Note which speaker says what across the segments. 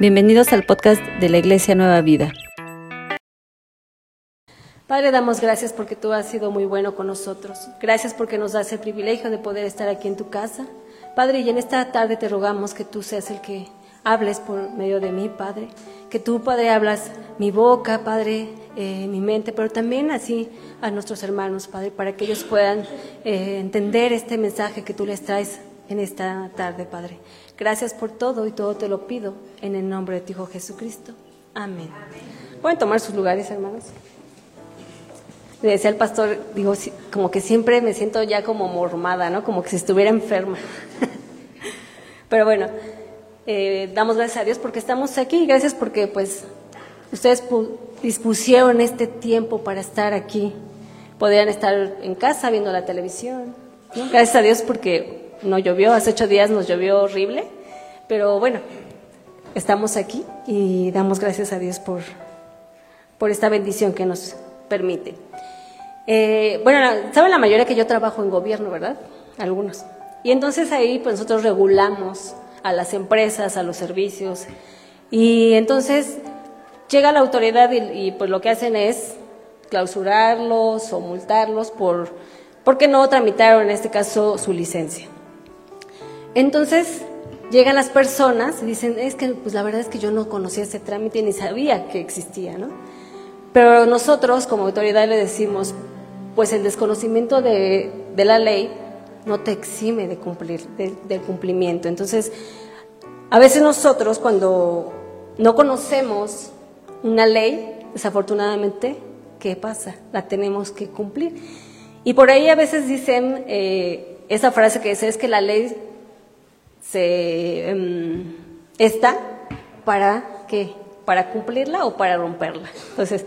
Speaker 1: Bienvenidos al podcast de la Iglesia Nueva Vida.
Speaker 2: Padre, damos gracias porque tú has sido muy bueno con nosotros. Gracias porque nos das el privilegio de poder estar aquí en tu casa. Padre, y en esta tarde te rogamos que tú seas el que hables por medio de mí, Padre. Que tú, Padre, hablas mi boca, Padre, eh, mi mente, pero también así a nuestros hermanos, Padre, para que ellos puedan eh, entender este mensaje que tú les traes en esta tarde, Padre. Gracias por todo y todo te lo pido en el nombre de tu Hijo Jesucristo. Amén. ¿Pueden tomar sus lugares, hermanos? Le decía al pastor, digo, como que siempre me siento ya como mormada, ¿no? Como que si estuviera enferma. Pero bueno, eh, damos gracias a Dios porque estamos aquí. Gracias porque, pues, ustedes dispusieron este tiempo para estar aquí. Podrían estar en casa viendo la televisión. Gracias a Dios porque no llovió, hace ocho días nos llovió horrible, pero bueno, estamos aquí y damos gracias a Dios por, por esta bendición que nos permite. Eh, bueno, saben la mayoría que yo trabajo en gobierno, ¿verdad? Algunos. Y entonces ahí pues nosotros regulamos a las empresas, a los servicios. Y entonces llega la autoridad y, y pues lo que hacen es clausurarlos o multarlos por porque no tramitaron en este caso su licencia. Entonces llegan las personas y dicen, es que pues la verdad es que yo no conocía ese trámite ni sabía que existía, ¿no? Pero nosotros como autoridad le decimos, pues el desconocimiento de, la ley no te exime de cumplir, del cumplimiento. Entonces, a veces nosotros cuando no conocemos una ley, desafortunadamente, ¿qué pasa? La tenemos que cumplir. Y por ahí a veces dicen eh, esa frase que dice es que la ley se em, está para qué? Para cumplirla o para romperla. Entonces,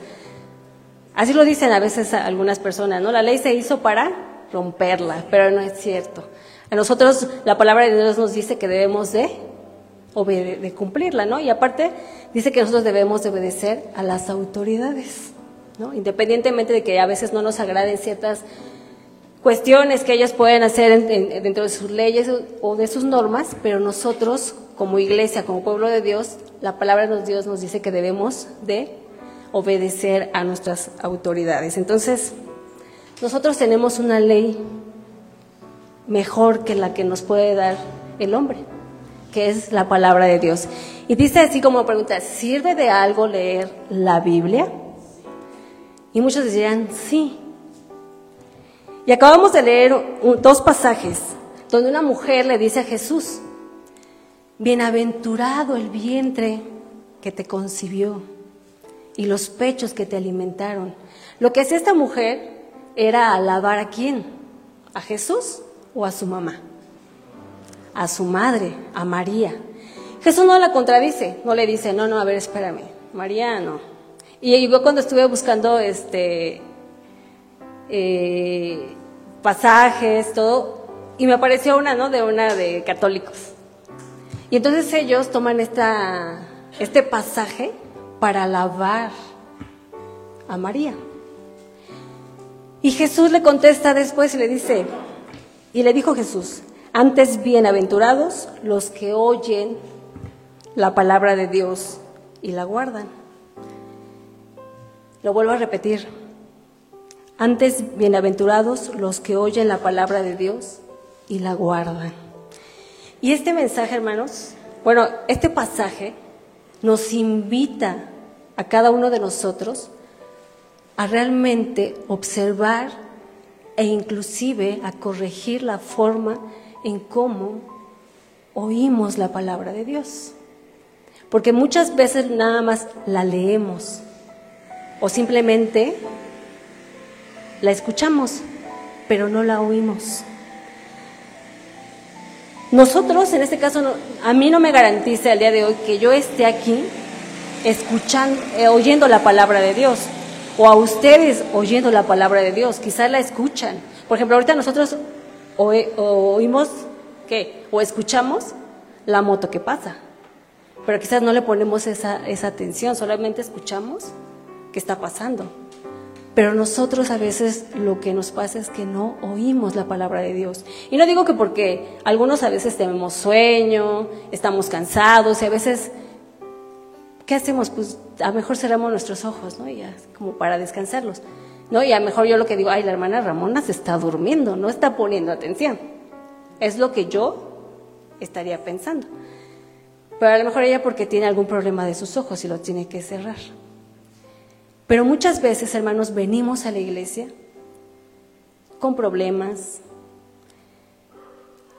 Speaker 2: así lo dicen a veces algunas personas, ¿no? La ley se hizo para romperla, pero no es cierto. A nosotros la palabra de Dios nos dice que debemos de, de cumplirla, ¿no? Y aparte dice que nosotros debemos de obedecer a las autoridades, ¿no? Independientemente de que a veces no nos agraden ciertas cuestiones que ellas pueden hacer dentro de sus leyes o de sus normas, pero nosotros como iglesia, como pueblo de Dios, la palabra de Dios nos dice que debemos de obedecer a nuestras autoridades. Entonces, nosotros tenemos una ley mejor que la que nos puede dar el hombre, que es la palabra de Dios. Y dice así como pregunta, ¿sirve de algo leer la Biblia? Y muchos dirían, sí, y acabamos de leer dos pasajes donde una mujer le dice a Jesús, bienaventurado el vientre que te concibió y los pechos que te alimentaron. Lo que hacía esta mujer era alabar a quién, a Jesús o a su mamá, a su madre, a María. Jesús no la contradice, no le dice, no, no, a ver, espérame, María no. Y yo cuando estuve buscando este eh, pasajes, todo, y me apareció una, ¿no? De una de católicos. Y entonces ellos toman esta, este pasaje para alabar a María. Y Jesús le contesta después y le dice, y le dijo Jesús, antes bienaventurados los que oyen la palabra de Dios y la guardan. Lo vuelvo a repetir, antes, bienaventurados los que oyen la palabra de Dios y la guardan. Y este mensaje, hermanos, bueno, este pasaje nos invita a cada uno de nosotros a realmente observar e inclusive a corregir la forma en cómo oímos la palabra de Dios. Porque muchas veces nada más la leemos o simplemente la escuchamos, pero no la oímos. Nosotros, en este caso, a mí no me garantiza el día de hoy que yo esté aquí escuchando, eh, oyendo la palabra de Dios, o a ustedes oyendo la palabra de Dios, quizás la escuchan. Por ejemplo, ahorita nosotros oímos, ¿qué? O escuchamos la moto que pasa, pero quizás no le ponemos esa, esa atención, solamente escuchamos qué está pasando. Pero nosotros a veces lo que nos pasa es que no oímos la palabra de Dios. Y no digo que porque algunos a veces tenemos sueño, estamos cansados y a veces ¿qué hacemos? Pues a lo mejor cerramos nuestros ojos, ¿no? Ya, como para descansarlos. ¿No? Y a lo mejor yo lo que digo, ay, la hermana Ramona se está durmiendo, no está poniendo atención. Es lo que yo estaría pensando. Pero a lo mejor ella porque tiene algún problema de sus ojos y lo tiene que cerrar. Pero muchas veces, hermanos, venimos a la iglesia con problemas,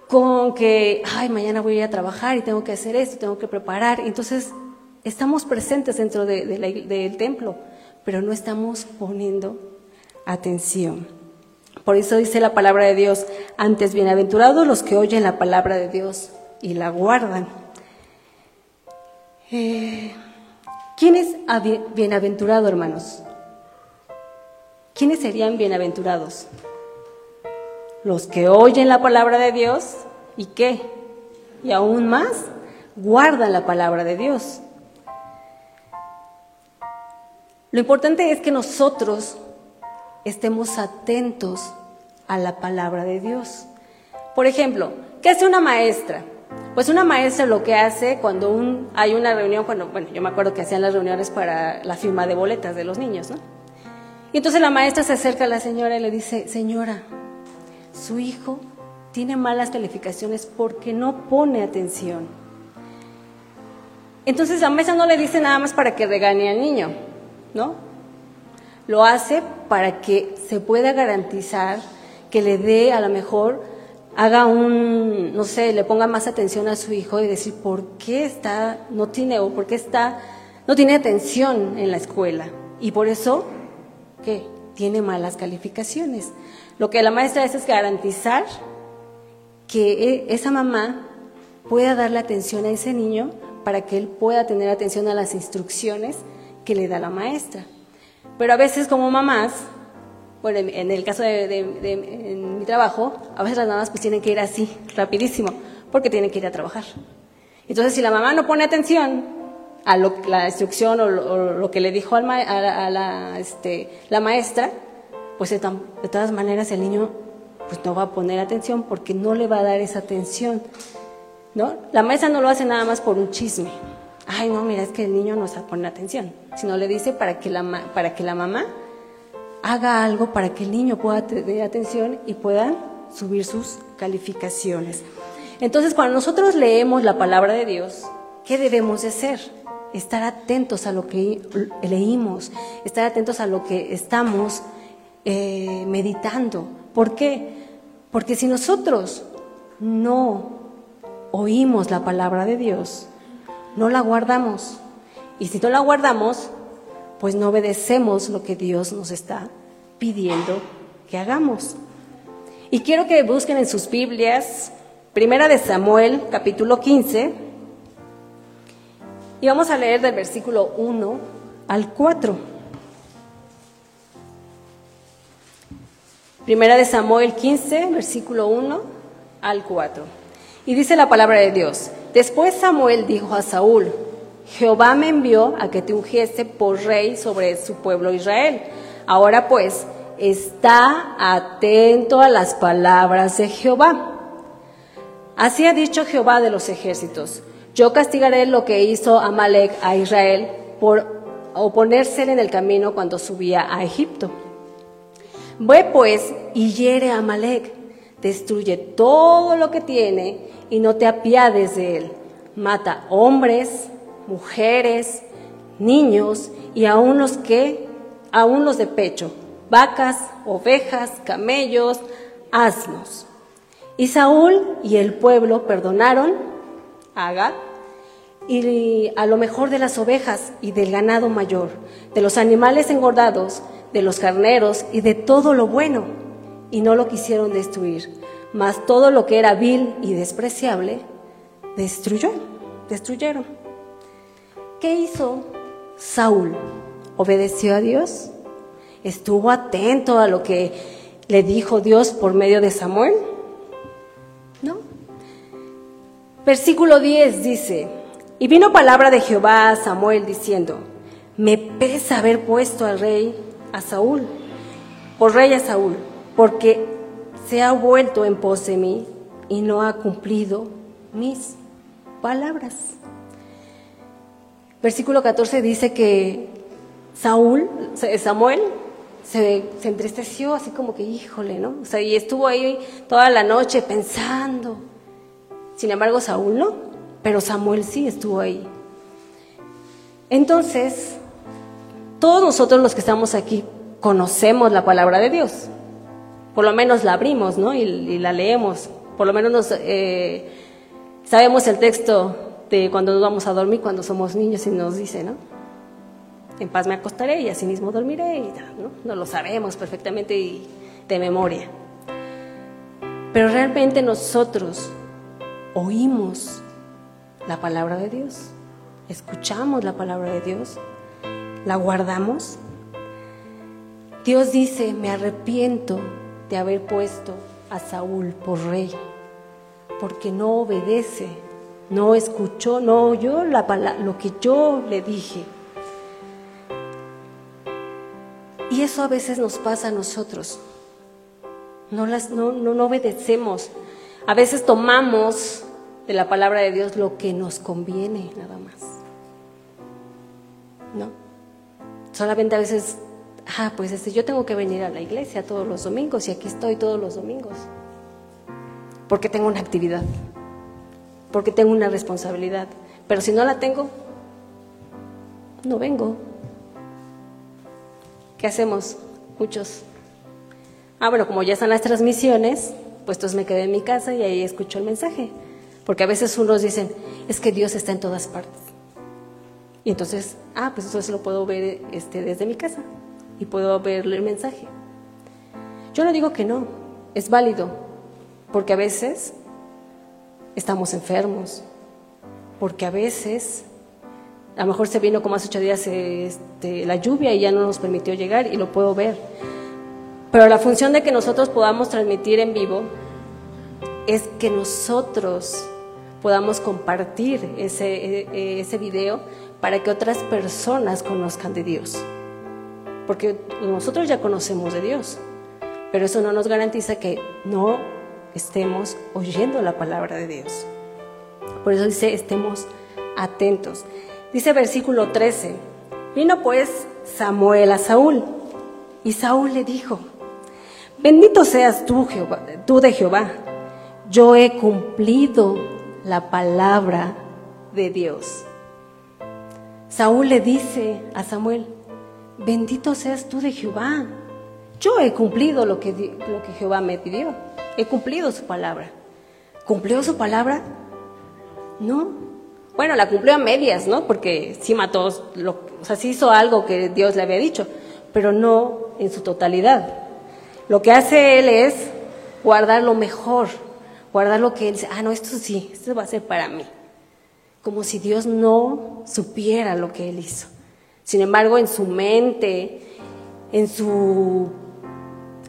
Speaker 2: con que, ay, mañana voy a ir a trabajar y tengo que hacer esto, tengo que preparar. Entonces, estamos presentes dentro del templo, pero no estamos poniendo atención. Por eso dice la palabra de Dios, antes bienaventurados los que oyen la palabra de Dios y la guardan. Eh, ¿Quién es bienaventurado, hermanos? ¿Quiénes serían bienaventurados? Los que oyen la palabra de Dios y qué? Y aún más, guardan la palabra de Dios. Lo importante es que nosotros estemos atentos a la palabra de Dios. Por ejemplo, ¿qué hace una maestra? Pues una maestra lo que hace cuando hay una reunión, cuando, bueno, yo me acuerdo que hacían las reuniones para la firma de boletas de los niños, ¿no? Y entonces la maestra se acerca a la señora y le dice, señora, su hijo tiene malas calificaciones porque no pone atención. Entonces la maestra no le dice nada más para que regañe al niño, ¿no? Lo hace para que se pueda garantizar que le dé a lo mejor haga un, no sé, le ponga más atención a su hijo y decir por qué está, no tiene, o por qué está, no tiene atención en la escuela. Y por eso, ¿qué? Tiene malas calificaciones. Lo que la maestra hace es garantizar que e, esa mamá pueda darle atención a ese niño para que él pueda tener atención a las instrucciones que le da la maestra. Pero a veces como mamás bueno, en, el caso de, mi trabajo, a veces las mamás pues tienen que ir así, rapidísimo, porque tienen que ir a trabajar. Entonces, si la mamá no pone atención a la instrucción o lo, que le dijo a, la, este, la, maestra, pues de, todas maneras el niño pues no va a poner atención porque no le va a dar esa atención. ¿no? La maestra no lo hace nada más por un chisme. Ay, no, mira, es que el niño no se pone atención, sino le dice para que la, para que la mamá haga algo para que el niño pueda tener atención y pueda subir sus calificaciones. Entonces, cuando nosotros leemos la palabra de Dios, ¿qué debemos de hacer? Estar atentos a lo que leímos, estar atentos a lo que estamos eh, meditando. ¿Por qué? Porque si nosotros no oímos la palabra de Dios, no la guardamos. Y si no la guardamos, pues no obedecemos lo que Dios nos está pidiendo que hagamos. Y quiero que busquen en sus Biblias, Primera de Samuel, capítulo 15, y vamos a leer del versículo 1 al 4. Primera de Samuel 15, versículo 1 al 4. Y dice la palabra de Dios, después Samuel dijo a Saúl, Jehová me envió a que te ungiese por rey sobre su pueblo Israel. Ahora pues, está atento a las palabras de Jehová. Así ha dicho Jehová de los ejércitos. Yo castigaré lo que hizo Amalek a Israel por oponérsele en el camino cuando subía a Egipto. Ve pues y hiere a Amalek, destruye todo lo que tiene y no te apiades de él. Mata hombres, mujeres, niños y aún los que, aún los de pecho, vacas, ovejas, camellos, asnos. Y Saúl y el pueblo perdonaron a Agag y a lo mejor de las ovejas y del ganado mayor, de los animales engordados, de los carneros y de todo lo bueno, y no lo quisieron destruir, mas todo lo que era vil y despreciable, destruyó, destruyeron. ¿Qué hizo Saúl? ¿Obedeció a Dios? ¿Estuvo atento a lo que le dijo Dios por medio de Samuel? ¿No? Versículo 10 dice, y vino palabra de Jehová a Samuel diciendo, me pesa haber puesto al rey a Saúl, por rey a Saúl, porque se ha vuelto en pos de mí y no ha cumplido mis palabras. Versículo 14 dice que Saúl, Samuel, se, entristeció así como que, híjole, ¿no? O sea, y estuvo ahí toda la noche pensando. Sin embargo, Saúl no, pero Samuel sí estuvo ahí. Entonces, todos nosotros los que estamos aquí conocemos la palabra de Dios. Por lo menos la abrimos, ¿no? Y, la leemos. Por lo menos nos, eh, sabemos el texto de cuando nos vamos a dormir, cuando somos niños y nos dice, ¿no? En paz me acostaré y así mismo dormiré. Y, ¿no? no lo sabemos perfectamente y de memoria. Pero realmente nosotros oímos la palabra de Dios escuchamos la palabra de Dios, la guardamos. Dios dice, me arrepiento de haber puesto a Saúl por rey, porque no obedece, no escuchó, no oyó la lo que yo le dije. Y eso a veces nos pasa a nosotros. No, las, no, no obedecemos. A veces tomamos de la palabra de Dios lo que nos conviene, nada más. ¿no? Solamente a veces, ah, pues este, yo tengo que venir a la iglesia todos los domingos y aquí estoy todos los domingos. Porque tengo una actividad, porque tengo una responsabilidad. Pero si no la tengo, no vengo. ¿Qué hacemos? Muchos. Ah, bueno, como ya están las transmisiones, pues entonces me quedé en mi casa y ahí escucho el mensaje. Porque a veces unos dicen, es que Dios está en todas partes. Y entonces, ah, pues eso lo puedo ver este, desde mi casa y puedo verle el mensaje. Yo no digo que no, es válido, porque a veces estamos enfermos, porque a veces, a lo mejor se vino como hace ocho días este, la lluvia y ya no nos permitió llegar y lo puedo ver. Pero la función de que nosotros podamos transmitir en vivo es que nosotros podamos compartir ese, e, ese video para que otras personas conozcan de Dios. Porque nosotros ya conocemos de Dios, pero eso no nos garantiza que no estemos oyendo la palabra de Dios. Por eso dice, estemos atentos. Dice versículo 13, vino pues Samuel a Saúl y Saúl le dijo, bendito seas tú, tú de Jehová, yo he cumplido la palabra de Dios. Saúl le dice a Samuel, bendito seas tú de Jehová. Yo he cumplido lo que, lo que Jehová me pidió. He cumplido su palabra. ¿Cumplió su palabra? No. Bueno, la cumplió a medias, ¿no? Porque sí mató, o sea, sí hizo algo que Dios le había dicho, pero no en su totalidad. Lo que hace él es guardar lo mejor, guardar lo que él dice, ah, no, esto sí, esto va a ser para mí como si Dios no supiera lo que él hizo. Sin embargo, en su mente, en su,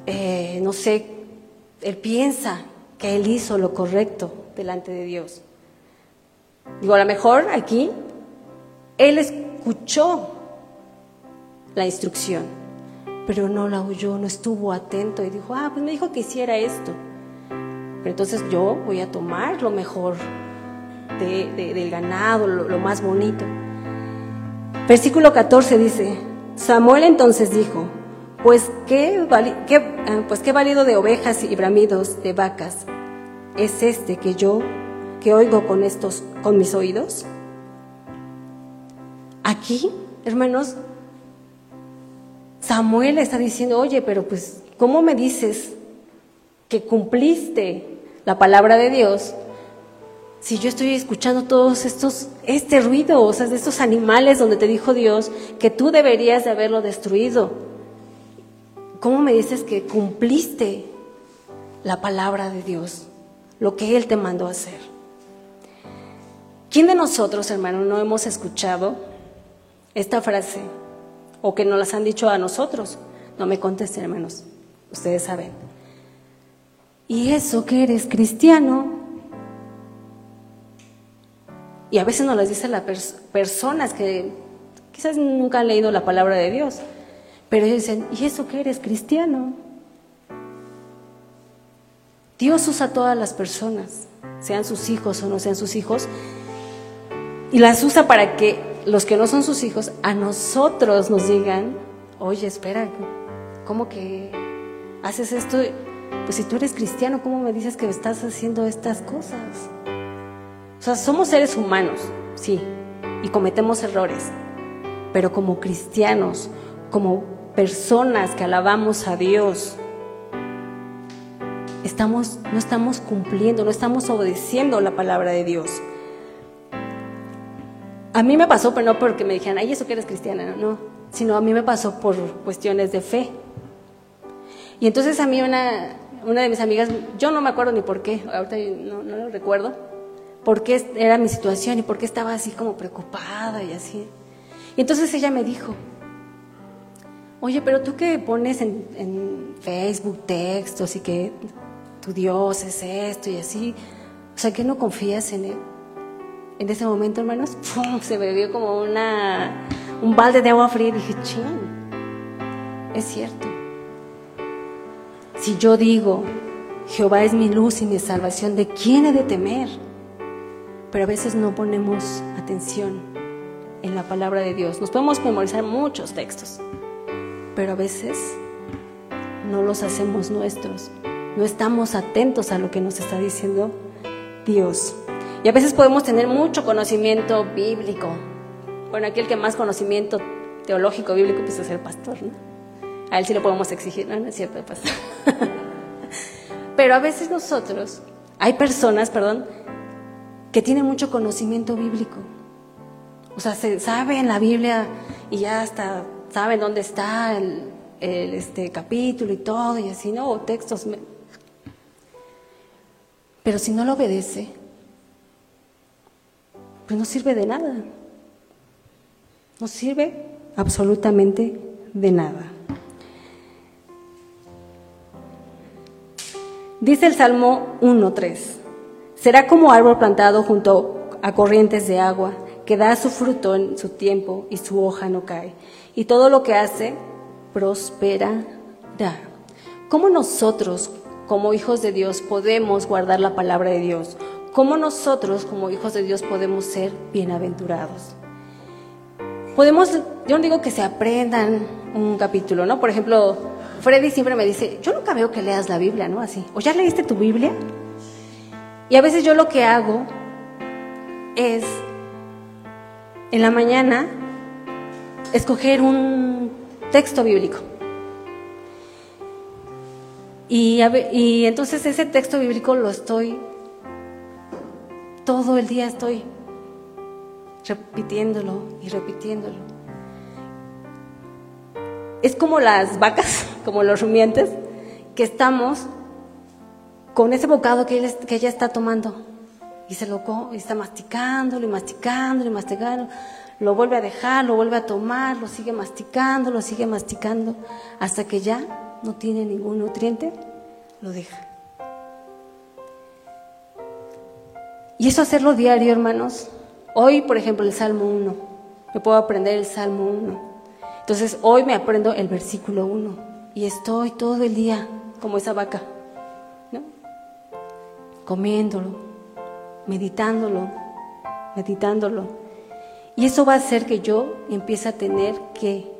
Speaker 2: eh, no sé, él piensa que él hizo lo correcto delante de Dios. Digo, a lo mejor aquí él escuchó la instrucción, pero no la oyó, no estuvo atento y dijo, ah, pues me dijo que hiciera esto. Pero entonces yo voy a tomar lo mejor del ganado, lo, más bonito. Versículo 14 dice, Samuel entonces dijo, pues qué, ah, pues qué válido de ovejas y bramidos de vacas es este que yo que oigo con estos con mis oídos. Aquí, hermanos, Samuel está diciendo, "Oye, pero pues ¿cómo me dices que cumpliste la palabra de Dios si yo estoy escuchando todos estos, este ruido, o sea, de estos animales donde te dijo Dios que tú deberías de haberlo destruido? ¿Cómo me dices que cumpliste la palabra de Dios, lo que Él te mandó a hacer? ¿Quién de nosotros, hermano, no hemos escuchado esta frase o que nos las han dicho a nosotros? No me contesten, hermanos, ustedes saben. ¿Y eso que eres cristiano? Y a veces nos las dicen las personas que quizás nunca han leído la palabra de Dios, pero ellos dicen, ¿y eso que eres cristiano? Dios usa a todas las personas, sean sus hijos o no sean sus hijos, y las usa para que los que no son sus hijos, a nosotros nos digan, oye, espera, ¿cómo que haces esto? Pues si tú eres cristiano, ¿cómo me dices que estás haciendo estas cosas? O sea, somos seres humanos, sí, y cometemos errores, pero como cristianos, como personas que alabamos a Dios, estamos, no estamos cumpliendo, no estamos obedeciendo la palabra de Dios. A mí me pasó, pero no porque me dijeran, ay, eso que eres cristiana, no, sino a mí me pasó por cuestiones de fe. Y entonces a mí una, una de mis amigas, yo no me acuerdo ni por qué, ahorita no, no lo recuerdo, por qué era mi situación y por qué estaba así como preocupada y así. Y entonces ella me dijo, oye, pero tú que pones en, en Facebook textos y que tu Dios es esto y así, o sea, que no confías en Él en ese momento, hermanos, se me vio como una, un balde de agua fría y dije, ching, es cierto. Si yo digo, Jehová es mi luz y mi salvación, ¿de quién he de temer? Pero a veces no ponemos atención en la palabra de Dios. Nos podemos memorizar muchos textos, pero a veces no los hacemos nuestros. No estamos atentos a lo que nos está diciendo Dios. Y a veces podemos tener mucho conocimiento bíblico. Bueno, aquí el que más conocimiento teológico bíblico pues es el pastor, ¿no? A él sí lo podemos exigir, no, no es cierto, pastor. Pero a veces nosotros, hay personas, perdón, que tienen mucho conocimiento bíblico. O sea, se sabe en la Biblia y ya hasta saben dónde está el, este, capítulo y todo, y así, ¿no? O textos. Pero si no lo obedece, pues no sirve de nada. No sirve absolutamente de nada. Dice el Salmo 1.3, será como árbol plantado junto a corrientes de agua, que da su fruto en su tiempo y su hoja no cae, y todo lo que hace prosperará. ¿Cómo nosotros, como hijos de Dios, podemos guardar la palabra de Dios? ¿Cómo nosotros como hijos de Dios podemos ser bienaventurados? Podemos, yo no digo que se aprendan un capítulo, ¿no? Por ejemplo, Freddy siempre me dice, yo nunca veo que leas la Biblia, ¿no? Así, ¿o ya leíste tu Biblia? Y a veces yo lo que hago es, en la mañana, escoger un texto bíblico. Y, y entonces ese texto bíblico lo estoy todo el día estoy repitiéndolo y repitiéndolo. Es como las vacas, como los rumiantes, que estamos con ese bocado que, ella está tomando y se lo y está masticándolo y masticándolo y masticando, lo vuelve a dejar, lo vuelve a tomar, lo sigue masticando, lo sigue masticando, hasta que ya no tiene ningún nutriente, lo deja. Y eso hacerlo diario, hermanos. Hoy, por ejemplo, el Salmo 1. Me puedo aprender el Salmo 1. Entonces, hoy me aprendo el versículo 1. Y estoy todo el día como esa vaca, ¿no? Comiéndolo, meditándolo, meditándolo. Y eso va a hacer que yo empiece a tener que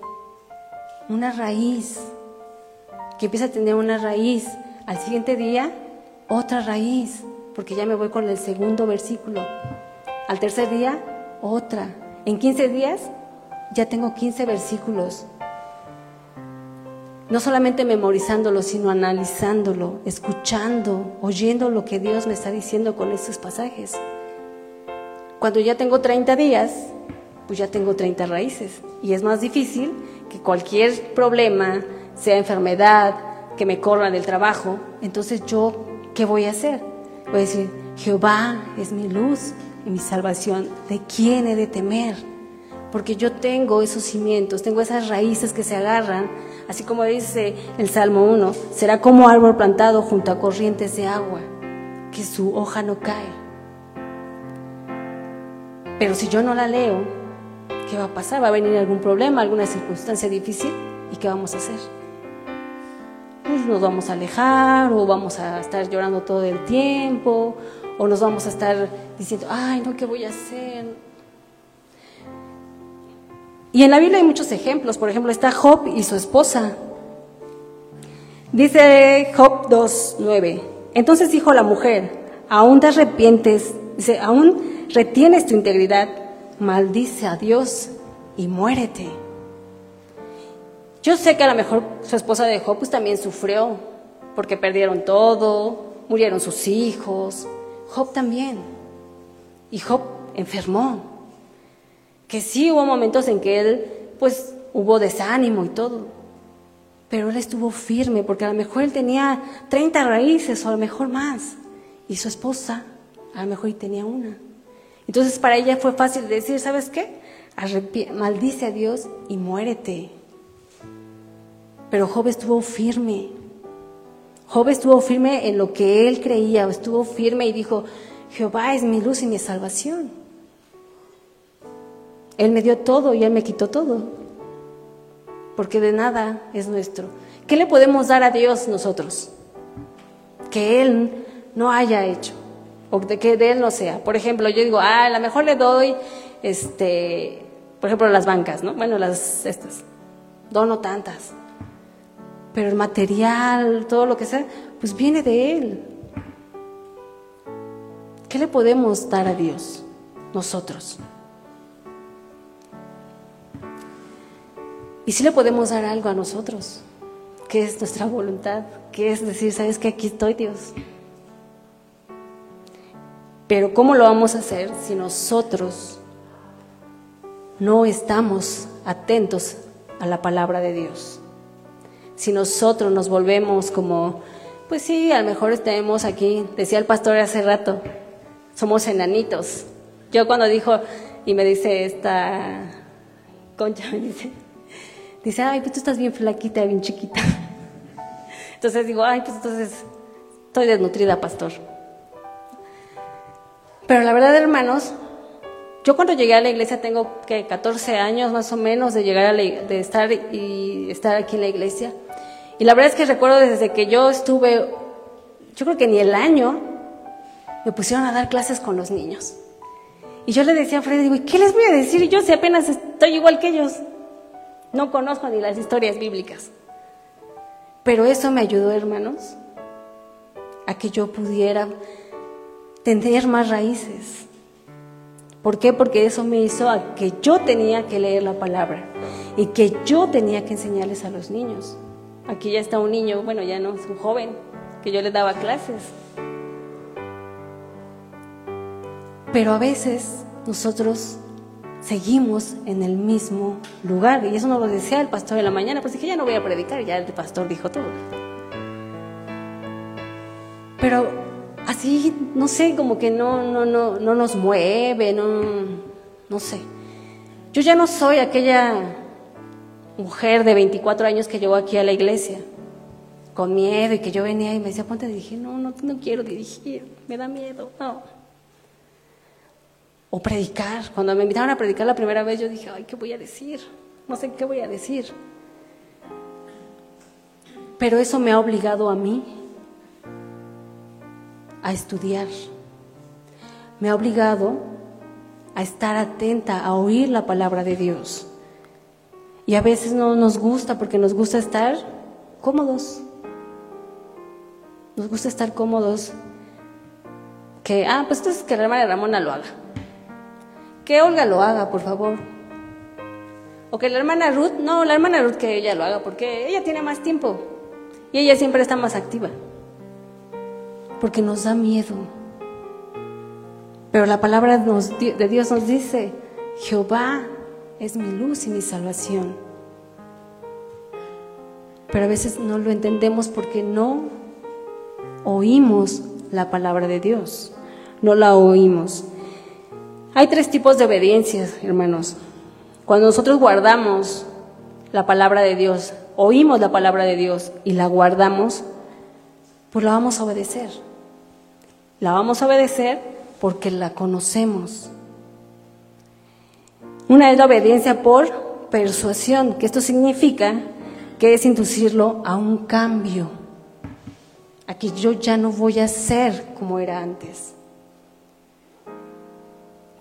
Speaker 2: una raíz, que empiece a tener una raíz. Al siguiente día, otra raíz porque ya me voy con el segundo versículo. Al tercer día, otra. En 15 días ya tengo 15 versículos. No solamente memorizándolo, sino analizándolo, escuchando, oyendo lo que Dios me está diciendo con estos pasajes. Cuando ya tengo 30 días, pues ya tengo 30 raíces. Y es más difícil que cualquier problema, sea enfermedad, que me corra del trabajo, entonces yo, ¿qué voy a hacer? Voy a decir, Jehová es mi luz y mi salvación. ¿De quién he de temer? Porque yo tengo esos cimientos, tengo esas raíces que se agarran, así como dice el Salmo 1, será como árbol plantado junto a corrientes de agua, que su hoja no cae. Pero si yo no la leo, ¿qué va a pasar? ¿Va a venir algún problema, alguna circunstancia difícil? ¿Y qué vamos a hacer? pues nos vamos a alejar o vamos a estar llorando todo el tiempo o nos vamos a estar diciendo, ay, no, ¿qué voy a hacer? Y en la Biblia hay muchos ejemplos. Por ejemplo, está Job y su esposa. Dice Job 2.9. Entonces dijo la mujer, aún te arrepientes, dice, aún retienes tu integridad, maldice a Dios y muérete. Yo sé que a lo mejor su esposa de Job pues, también sufrió, porque perdieron todo, murieron sus hijos. Job también. Y Job enfermó. Que sí hubo momentos en que él, pues, hubo desánimo y todo. Pero él estuvo firme, porque a lo mejor él tenía 30 raíces o a lo mejor más. Y su esposa, a lo mejor tenía una. Entonces para ella fue fácil decir, ¿sabes qué? maldice a Dios y muérete. Pero Job estuvo firme. Job estuvo firme en lo que él creía, estuvo firme y dijo, Jehová es mi luz y mi salvación. Él me dio todo y Él me quitó todo, porque de nada es nuestro. ¿Qué le podemos dar a Dios nosotros? Que Él no haya hecho, o de que de Él no sea. Por ejemplo, yo digo, ah, a lo mejor le doy, este, por ejemplo, las bancas, ¿no? Bueno, las estas, dono tantas pero el material, todo lo que sea, pues viene de Él. ¿Qué le podemos dar a Dios nosotros? Y si le podemos dar algo a nosotros, que es nuestra voluntad, que es decir, sabes que aquí estoy Dios. Pero ¿cómo lo vamos a hacer si nosotros no estamos atentos a la palabra de Dios? si nosotros nos volvemos como, pues sí, a lo mejor estemos aquí, decía el pastor hace rato, somos enanitos. Yo cuando dijo, y me dice esta concha, me dice, dice, ay, pues tú estás bien flaquita, bien chiquita. Entonces digo, ay, pues entonces estoy desnutrida, pastor. Pero la verdad, hermanos, yo cuando llegué a la iglesia tengo que 14 años más o menos de llegar a de estar y estar aquí en la iglesia. Y la verdad es que recuerdo desde que yo estuve, yo creo que ni el año, me pusieron a dar clases con los niños. Y yo le decía a Freddy, digo, ¿qué les voy a decir? Yo si apenas estoy igual que ellos. No conozco ni las historias bíblicas. Pero eso me ayudó, hermanos, a que yo pudiera tener más raíces. ¿Por qué? Porque eso me hizo que yo tenía que leer la palabra y que yo tenía que enseñarles a los niños. Aquí ya está un niño, bueno, ya no, es un joven, que yo le daba clases. Pero a veces nosotros seguimos en el mismo lugar. Y eso no lo decía el pastor en la mañana, pues dije, ya no voy a predicar, ya el pastor dijo todo. Pero así, no sé, como que no, no, no, no nos mueve, no, no sé. Yo ya no soy aquella mujer de 24 años que llegó aquí a la iglesia con miedo y que yo venía y me decía, ponte a dirigir. No, no, no quiero dirigir, me da miedo, no. O predicar. Cuando me invitaron a predicar la primera vez, yo dije, ay, ¿qué voy a decir? No sé qué voy a decir. Pero eso me ha obligado a mí a estudiar. Me ha obligado a estar atenta, a oír la palabra de Dios. Y a veces no nos gusta porque nos gusta estar cómodos. Nos gusta estar cómodos. Que, ah, pues entonces que la hermana Ramona lo haga. Que Olga lo haga, por favor. O que la hermana Ruth, no, la hermana Ruth que ella lo haga porque ella tiene más tiempo. Y ella siempre está más activa. Porque nos da miedo. Pero la palabra de Dios nos dice, Jehová es mi luz y mi salvación. Pero a veces no lo entendemos porque no oímos la palabra de Dios, no la oímos. Hay tres tipos de obediencias, hermanos. Cuando nosotros guardamos la palabra de Dios, oímos la palabra de Dios y la guardamos, pues la vamos a obedecer. La vamos a obedecer porque la conocemos. Una es la obediencia por persuasión, que esto significa que es inducirlo a un cambio, a que yo ya no voy a ser como era antes.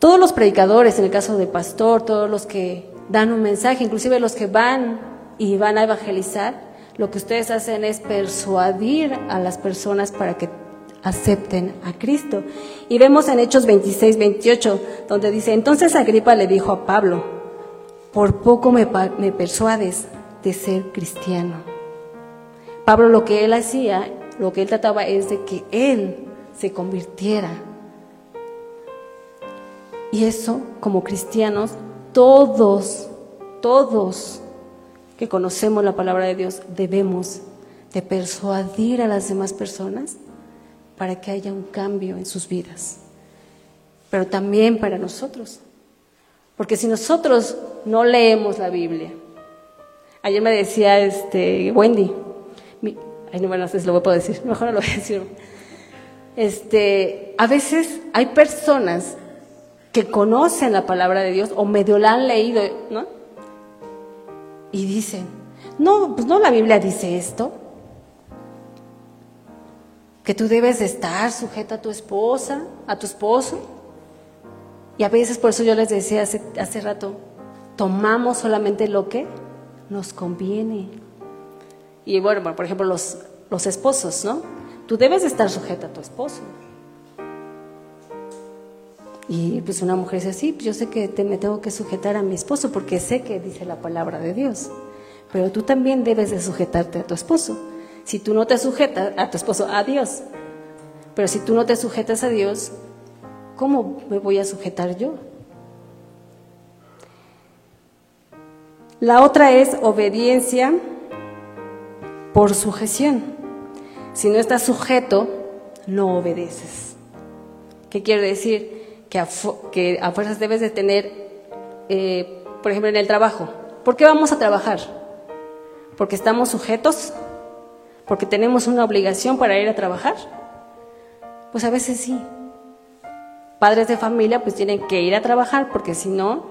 Speaker 2: Todos los predicadores, en el caso de pastor, todos los que dan un mensaje, inclusive los que van y van a evangelizar, lo que ustedes hacen es persuadir a las personas para que acepten a Cristo. Y vemos en Hechos 26, 28, donde dice, entonces Agripa le dijo a Pablo, por poco me, me persuades de ser cristiano. Pablo lo que él hacía, lo que él trataba es de que él se convirtiera. Y eso, como cristianos, todos, todos que conocemos la palabra de Dios, debemos de persuadir a las demás personas para que haya un cambio en sus vidas, pero también para nosotros. Porque si nosotros no leemos la Biblia, ayer me decía este Wendy, no, sé si lo voy a decir, mejor no lo voy a decir. Este, a veces hay personas que conocen la palabra de Dios o medio la han leído, ¿no? Y dicen, no, pues no la Biblia dice esto que tú debes estar sujeta a tu esposa, a tu esposo. Y a veces por eso yo les decía hace, hace rato, tomamos solamente lo que nos conviene. Y bueno, por ejemplo, los, los esposos, ¿no? Tú debes estar sujeta a tu esposo. Y pues una mujer dice, sí, pues yo sé que te, me tengo que sujetar a mi esposo porque sé que dice la palabra de Dios. Pero tú también debes de sujetarte a tu esposo. Si tú no te sujetas a tu esposo, a Dios. Pero si tú no te sujetas a Dios, ¿cómo me voy a sujetar yo? La otra es obediencia por sujeción. Si no estás sujeto, no obedeces. ¿Qué quiere decir? Que a, fuerzas debes de tener, eh, por ejemplo, en el trabajo. ¿Por qué vamos a trabajar? ¿Porque estamos sujetos porque tenemos una obligación para ir a trabajar? Pues a veces sí. Padres de familia pues tienen que ir a trabajar porque si no,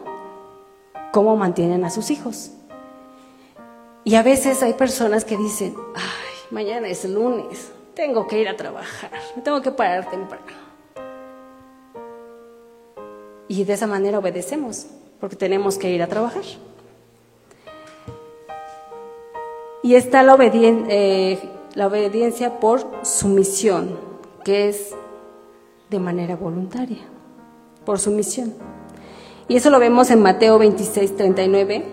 Speaker 2: ¿cómo mantienen a sus hijos? Y a veces hay personas que dicen, ay, mañana es lunes, tengo que ir a trabajar, me tengo que parar temprano. Y de esa manera obedecemos, porque tenemos que ir a trabajar. Y está la, eh, la obediencia por sumisión, que es de manera voluntaria, por sumisión. Y eso lo vemos en Mateo 26, 39,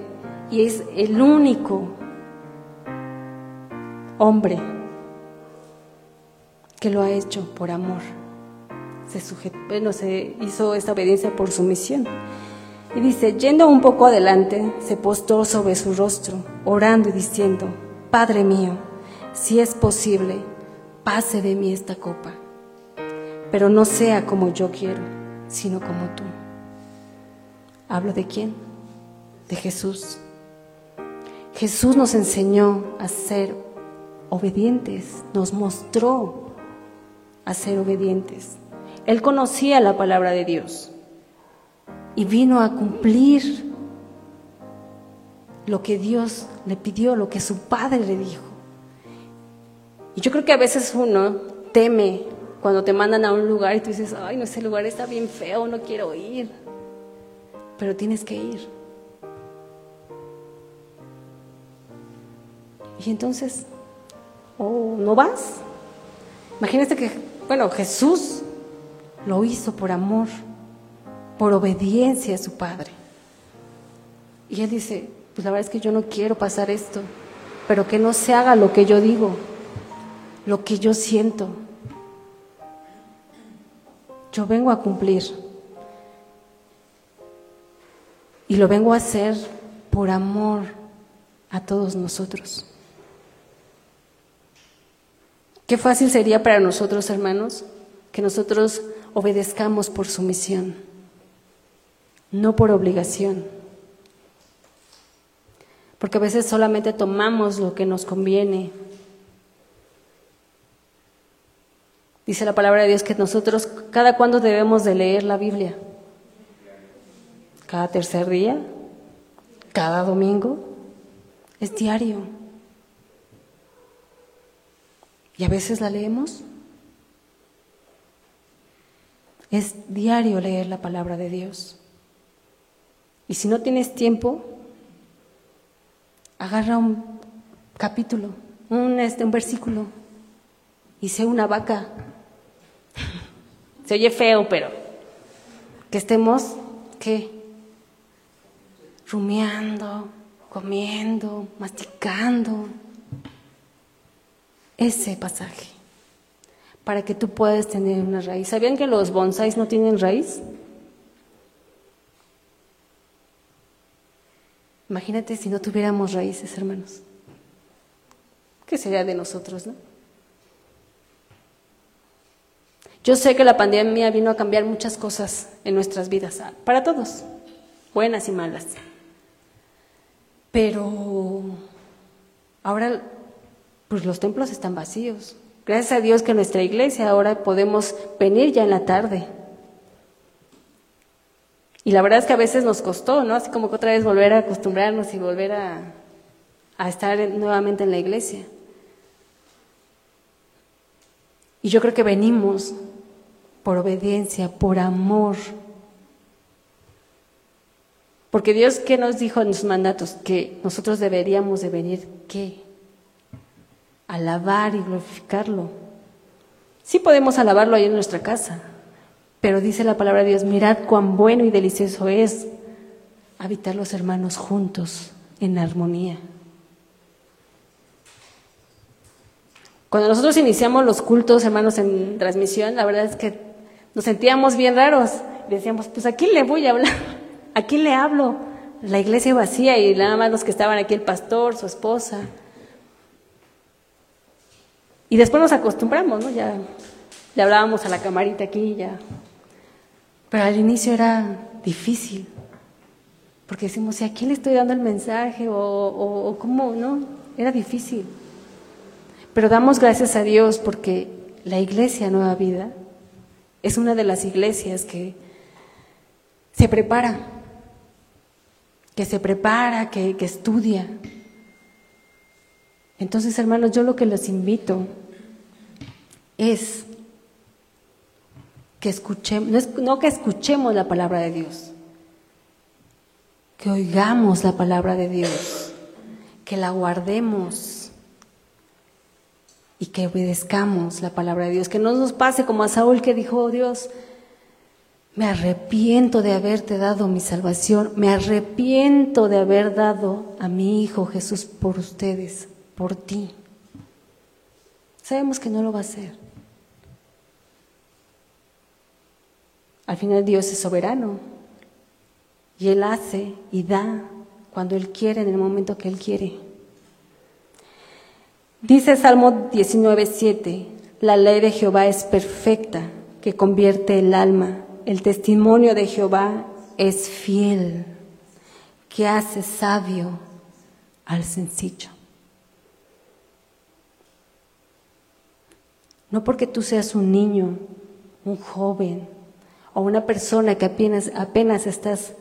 Speaker 2: y es el único hombre que lo ha hecho por amor. Se bueno, se hizo esta obediencia por sumisión. Y dice, yendo un poco adelante, se postó sobre su rostro, orando y diciendo, Padre mío, si es posible, pase de mí esta copa, pero no sea como yo quiero, sino como tú. ¿Hablo de quién? De Jesús. Jesús nos enseñó a ser obedientes, nos mostró a ser obedientes. Él conocía la palabra de Dios y vino a cumplir lo que Dios le pidió, lo que su padre le dijo. Y yo creo que a veces uno teme cuando te mandan a un lugar y tú dices, ay, no, ese lugar está bien feo, no quiero ir. Pero tienes que ir. Y entonces, oh, ¿no vas? Imagínate que, bueno, Jesús lo hizo por amor por obediencia a su Padre. Y él dice, pues la verdad es que yo no quiero pasar esto, pero que no se haga lo que yo digo, lo que yo siento. Yo vengo a cumplir. Y lo vengo a hacer por amor a todos nosotros. Qué fácil sería para nosotros, hermanos, que nosotros obedezcamos por sumisión no por obligación. Porque a veces solamente tomamos lo que nos conviene. Dice la palabra de Dios que nosotros cada cuándo debemos de leer la Biblia. Cada tercer día, cada domingo, es diario. Y a veces la leemos. Es diario leer la palabra de Dios. Y si no tienes tiempo, agarra un capítulo, un, este, un versículo y sé una vaca. Se oye feo, pero que estemos, ¿qué? Rumiando, comiendo, masticando. Ese pasaje, para que tú puedas tener una raíz. ¿Sabían que los bonsáis no tienen raíz? Imagínate si no tuviéramos raíces, hermanos. ¿Qué sería de nosotros, no? Yo sé que la pandemia vino a cambiar muchas cosas en nuestras vidas, para todos, buenas y malas. Pero ahora, pues los templos están vacíos. Gracias a Dios que nuestra iglesia ahora podemos venir ya en la tarde. Y la verdad es que a veces nos costó, ¿no? Así como que otra vez volver a acostumbrarnos y volver a, estar nuevamente en la iglesia. Y yo creo que venimos por obediencia, por amor. Porque Dios, ¿qué nos dijo en sus mandatos? Que nosotros deberíamos de venir, ¿qué? Alabar y glorificarlo. Sí podemos alabarlo ahí en nuestra casa, pero dice la palabra de Dios, mirad cuán bueno y delicioso es habitar los hermanos juntos en armonía. Cuando nosotros iniciamos los cultos, hermanos, en transmisión, la verdad es que nos sentíamos bien raros. Decíamos, pues ¿a quién le voy a hablar? ¿A quién le hablo? La iglesia vacía y nada más los que estaban aquí, el pastor, su esposa. Y después nos acostumbramos, ¿no? Ya le hablábamos a la camarita aquí, ya pero al inicio era difícil, porque decimos, ¿y a quién le estoy dando el mensaje? O, cómo, ¿no? Era difícil. Pero damos gracias a Dios porque la iglesia Nueva Vida es una de las iglesias que se prepara, que se prepara, que, que estudia. Entonces, hermanos, yo lo que les invito es que escuchemos, no, que escuchemos la palabra de Dios, que oigamos la palabra de Dios, que la guardemos y que obedezcamos la palabra de Dios, que no nos pase como a Saúl que dijo, oh Dios, me arrepiento de haberte dado mi salvación, me arrepiento de haber dado a mi Hijo Jesús por ustedes, por ti. Sabemos que no lo va a hacer. Al final Dios es soberano y Él hace y da cuando Él quiere, en el momento que Él quiere. Dice Salmo 19:7, la ley de Jehová es perfecta, que convierte el alma. El testimonio de Jehová es fiel, que hace sabio al sencillo. No porque tú seas un niño, un joven, o una persona que apenas, apenas estás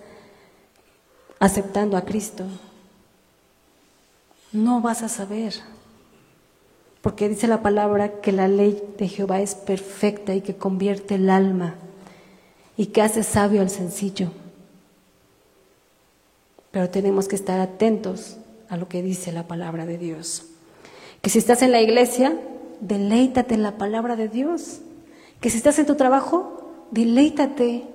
Speaker 2: aceptando a Cristo, no vas a saber. Porque dice la palabra que la ley de Jehová es perfecta y que convierte el alma y que hace sabio al sencillo. Pero tenemos que estar atentos a lo que dice la palabra de Dios. Que si estás en la iglesia, deleítate en la palabra de Dios. Que si estás en tu trabajo, deleítate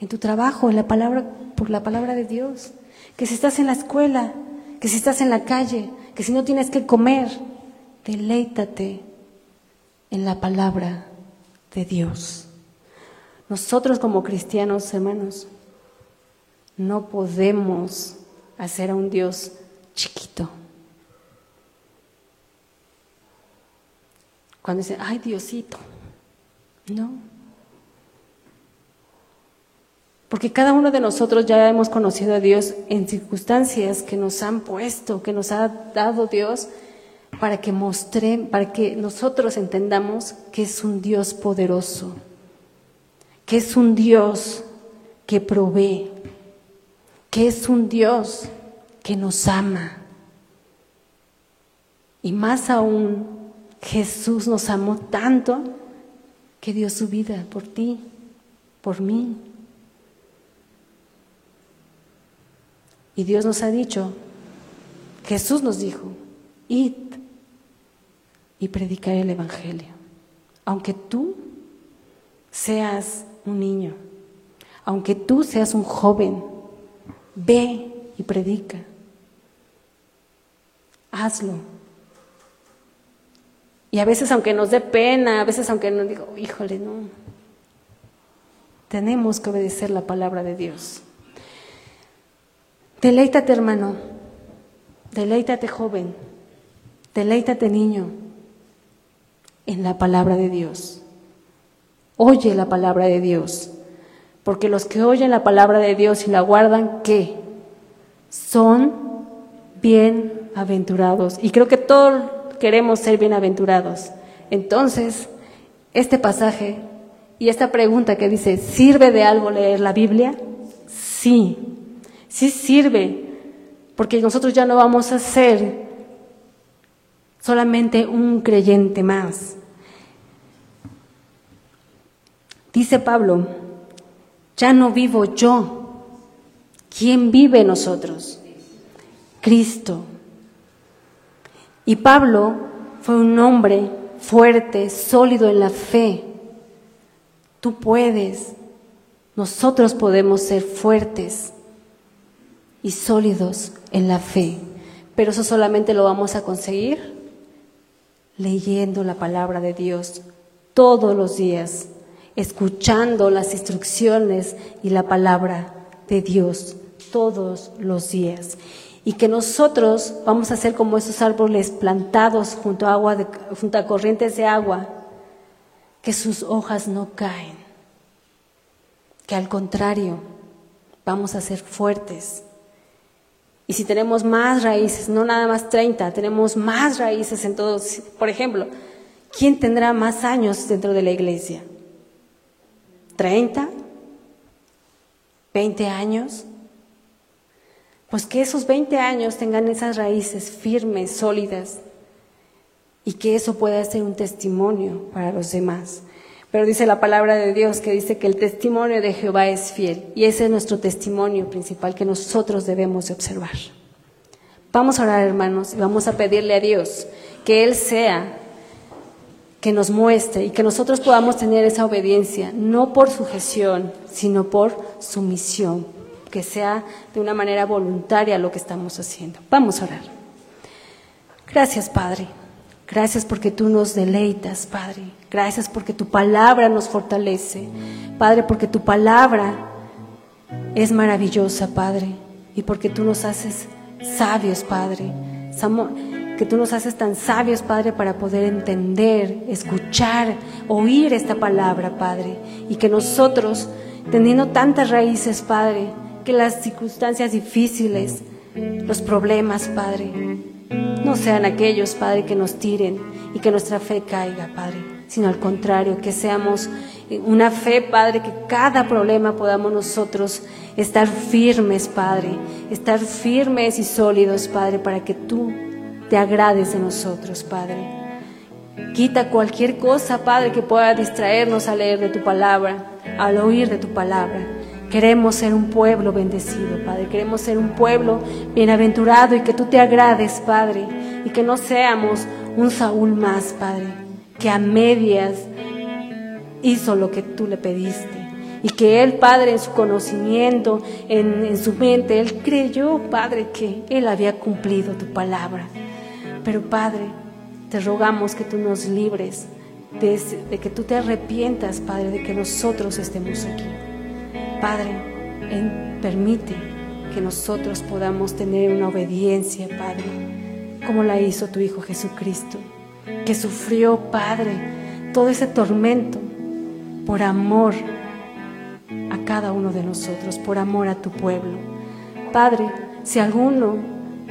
Speaker 2: en tu trabajo, en la palabra, por la palabra de Dios. Que si estás en la escuela, que si estás en la calle, que si no tienes que comer, deleítate en la palabra de Dios. Nosotros como cristianos, hermanos, no podemos hacer a un Dios chiquito. Cuando dicen, ay Diosito, no. Porque cada uno de nosotros ya hemos conocido a Dios en circunstancias que nos han puesto, que nos ha dado Dios para que mostre, para que nosotros entendamos que es un Dios poderoso, que es un Dios que provee, que es un Dios que nos ama. Y más aún, Jesús nos amó tanto que dio su vida por ti, por mí. Y Dios nos ha dicho, Jesús nos dijo, id y predicar el Evangelio. Aunque tú seas un niño, aunque tú seas un joven, ve y predica. Hazlo. Y a veces aunque nos dé pena, a veces aunque nos digo, híjole, no. Tenemos que obedecer la palabra de Dios. Deleítate, hermano. Deleítate, joven. Deleítate, niño, en la palabra de Dios. Oye la palabra de Dios. Porque los que oyen la palabra de Dios y la guardan, ¿qué? Son bienaventurados. Y creo que todos queremos ser bienaventurados. Entonces, este pasaje y esta pregunta que dice, ¿sirve de algo leer la Biblia? Sí, sí sirve, porque nosotros ya no vamos a ser solamente un creyente más. Dice Pablo, ya no vivo yo. ¿Quién vive nosotros? Cristo. Y Pablo fue un hombre fuerte, sólido en la fe. Tú puedes, nosotros podemos ser fuertes y sólidos en la fe, pero eso solamente lo vamos a conseguir leyendo la palabra de Dios todos los días, escuchando las instrucciones y la palabra de Dios todos los días. Y que nosotros vamos a ser como esos árboles plantados junto a, agua junto a corrientes de agua, que sus hojas no caen, que al contrario vamos a ser fuertes. Y si tenemos más raíces, no nada más 30, tenemos más raíces en todos. Por ejemplo, ¿quién tendrá más años dentro de la iglesia? ¿30? ¿20 años? Pues que esos 20 años tengan esas raíces firmes, sólidas, y que eso pueda ser un testimonio para los demás. Pero dice la palabra de Dios que dice que el testimonio de Jehová es fiel, y ese es nuestro testimonio principal que nosotros debemos de observar. Vamos a orar, hermanos, y vamos a pedirle a Dios que Él sea que nos muestre y que nosotros podamos tener esa obediencia, no por sujeción, sino por sumisión, que sea de una manera voluntaria lo que estamos haciendo. Vamos a orar. Gracias, Padre. Gracias porque tú nos deleitas, Padre. Gracias porque tu palabra nos fortalece. Padre, porque tu palabra es maravillosa, Padre. Y porque tú nos haces sabios, Padre que tú nos haces tan sabios, Padre, para poder entender, escuchar, oír esta palabra, Padre. Y que nosotros, teniendo tantas raíces, Padre, que las circunstancias difíciles, los problemas, Padre, no sean aquellos, Padre, que nos tiren y que nuestra fe caiga, Padre, sino al contrario, que seamos una fe, Padre, que cada problema podamos nosotros estar firmes, Padre, estar firmes y sólidos, Padre, para que tú te agrades de nosotros, Padre. Quita cualquier cosa, Padre, que pueda distraernos al leer de tu palabra, al oír de tu palabra. Queremos ser un pueblo bendecido, Padre. Queremos ser un pueblo bienaventurado y que tú te agrades, Padre. Y que no seamos un Saúl más, Padre, que a medias hizo lo que tú le pediste. Y que él, Padre, en su conocimiento, en, en su mente, él creyó, Padre, que él había cumplido tu palabra. Pero Padre, te rogamos que tú nos libres de, que tú te arrepientas, Padre, de que nosotros estemos aquí. Padre, permite que nosotros podamos tener una obediencia, Padre, como la hizo tu Hijo Jesucristo, que sufrió, Padre, todo ese tormento por amor a cada uno de nosotros, por amor a tu pueblo. Padre, si alguno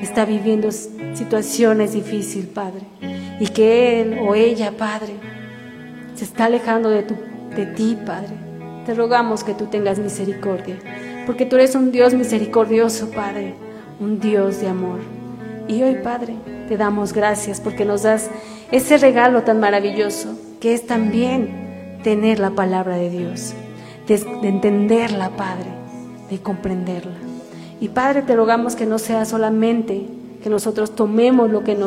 Speaker 2: está viviendo situaciones difíciles, Padre, y que él o ella, Padre, se está alejando de, tu, de ti, Padre. Te rogamos que tú tengas misericordia, porque tú eres un Dios misericordioso, Padre, un Dios de amor. Y hoy, Padre, te damos gracias porque nos das ese regalo tan maravilloso, que es también tener la palabra de Dios, de entenderla, Padre, de comprenderla. Y Padre, te rogamos que no sea solamente que nosotros tomemos lo que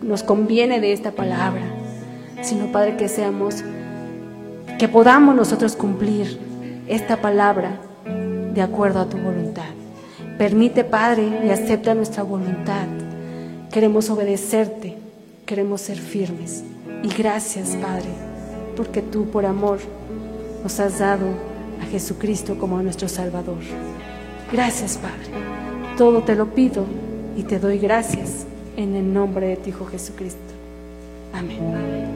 Speaker 2: nos conviene de esta palabra, sino Padre que seamos, que podamos nosotros cumplir esta palabra de acuerdo a tu voluntad. Permite, Padre, y acepta nuestra voluntad. Queremos obedecerte, queremos ser firmes. Y gracias, Padre, porque tú por amor nos has dado a Jesucristo como nuestro Salvador. Gracias, Padre. Todo te lo pido y te doy gracias en el nombre de tu Hijo Jesucristo. Amén.